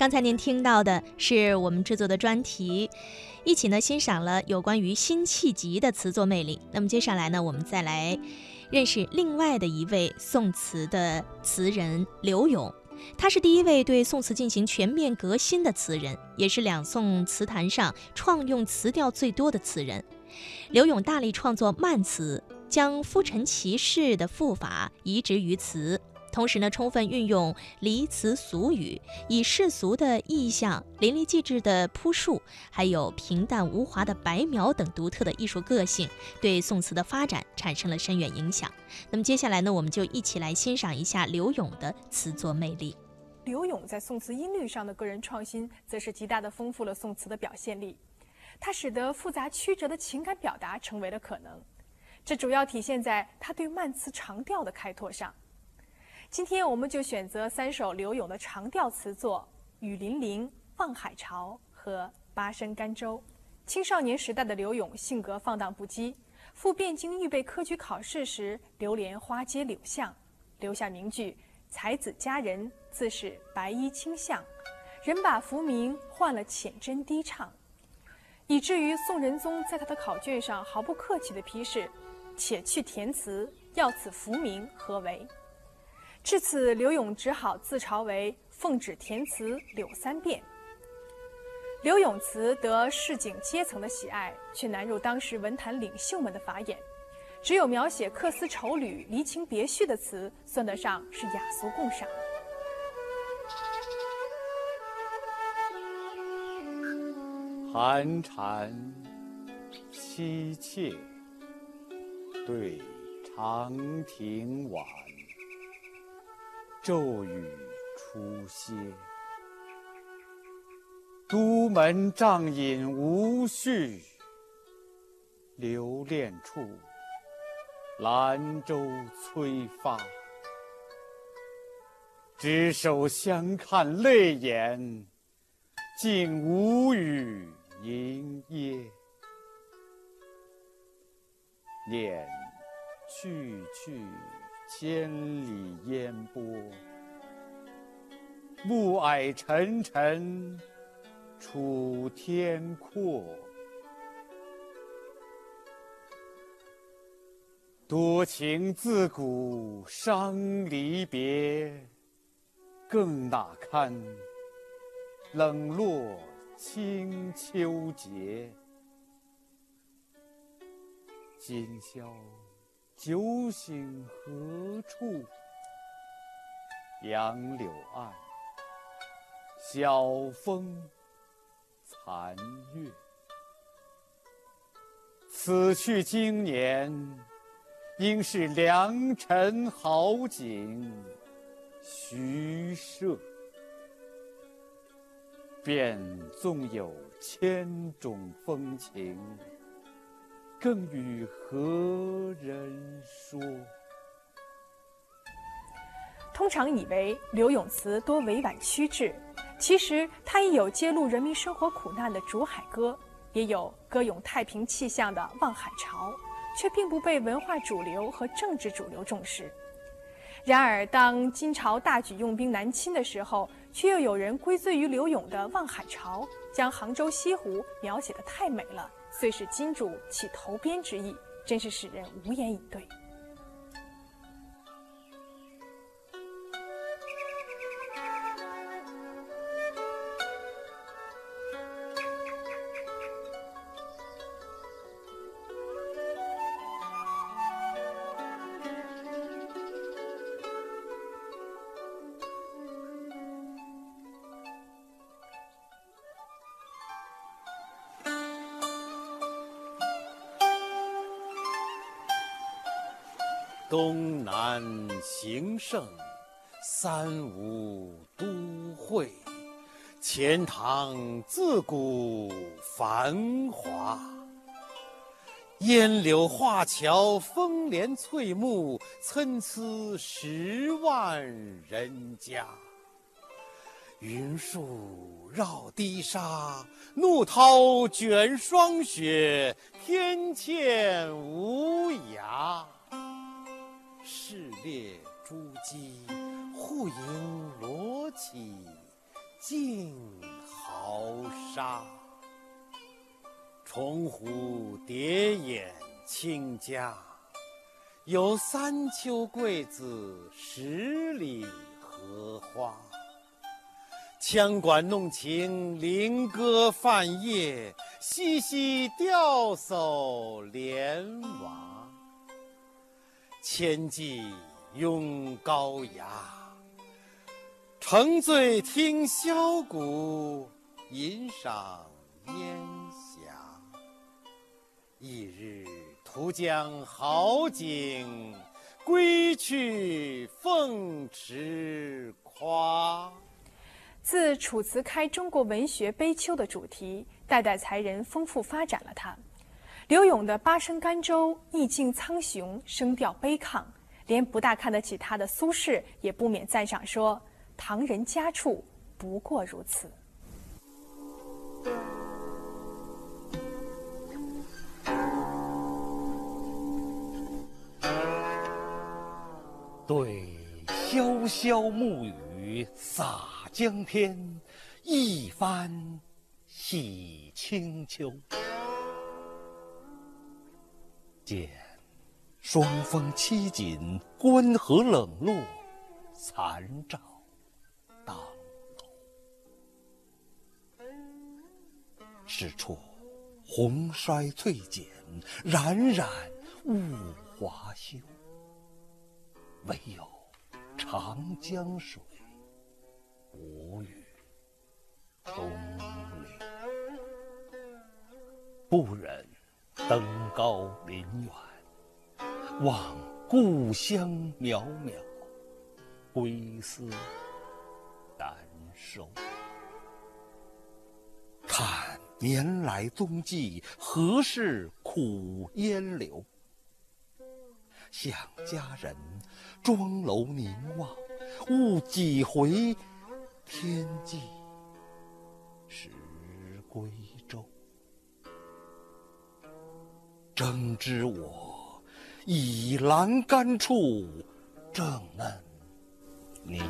刚才您听到的是我们制作的专题，一起呢欣赏了有关于辛弃疾的词作魅力。那么接下来呢，我们再来认识另外的一位宋词的词人柳永。他是第一位对宋词进行全面革新的词人，也是两宋词坛上创用词调最多的词人。柳永大力创作慢词，将夫陈骑士的赋法移植于词。同时呢，充分运用离词俗语，以世俗的意象、淋漓尽致的铺述，还有平淡无华的白描等独特的艺术个性，对宋词的发展产生了深远影响。那么接下来呢，我们就一起来欣赏一下柳永的词作魅力。柳永在宋词音律上的个人创新，则是极大的丰富了宋词的表现力。它使得复杂曲折的情感表达成为了可能，这主要体现在他对慢词长调的开拓上。今天我们就选择三首柳永的长调词作《雨霖铃》《望海潮》和《八声甘州》。青少年时代的柳永性格放荡不羁，赴汴京预备科举考试时，流连花街柳巷，留下名句：“才子佳人自是白衣卿相，人把浮名换了浅斟低唱。”以至于宋仁宗在他的考卷上毫不客气地批示：“且去填词，要此浮名何为？”至此，柳永只好自嘲为“奉旨填词柳三变”。柳永词得市井阶层的喜爱，却难入当时文坛领袖们的法眼。只有描写客思愁侣、离情别绪的词，算得上是雅俗共赏。寒蝉凄切，对长亭晚。骤雨初歇，都门帐饮无绪。留恋处，兰舟催发。执手相看泪眼，竟无语凝噎。念去去。千里烟波，暮霭沉沉，楚天阔。多情自古伤离别，更那堪冷落清秋节。今宵。酒醒何处？杨柳岸，晓风残月。此去经年，应是良辰好景虚设。便纵有千种风情。更与何人说？通常以为柳永词多委婉曲致，其实他亦有揭露人民生活苦难的《竹海歌》，也有歌咏太平气象的《望海潮》，却并不被文化主流和政治主流重视。然而，当金朝大举用兵南侵的时候，却又有人归罪于柳永的《望海潮》，将杭州西湖描写的太美了。遂使金主起投鞭之意，真是使人无言以对。东南形胜，三吴都会，钱塘自古繁华。烟柳画桥，风帘翠幕，参差十万人家。云树绕堤沙，怒涛卷霜雪，天堑无涯。市猎朱鸡，户盈罗绮，尽豪沙。重湖叠眼清嘉，有三秋桂子，十里荷花。羌管弄晴，菱歌泛夜，嬉嬉钓叟莲娃。千骑拥高牙，乘醉听箫鼓，吟赏烟霞。一日图江好景，归去凤池夸。自楚辞开中国文学悲秋的主题，代代才人丰富发展了它。柳永的《八声甘州》意境苍雄，声调悲亢，连不大看得起他的苏轼也不免赞赏说：“唐人家处不过如此。”对潇潇暮雨洒江天，一番洗清秋。见霜风凄紧，关河冷落，残照当头。是处红衰翠减，冉冉物华休。唯有长江水，无语东流。不忍登高临远，望故乡渺渺，归思难收。看年来踪迹，何事苦烟流？想家人，庄楼凝望，误几回天际时归争知我，倚栏杆处，正恩宁。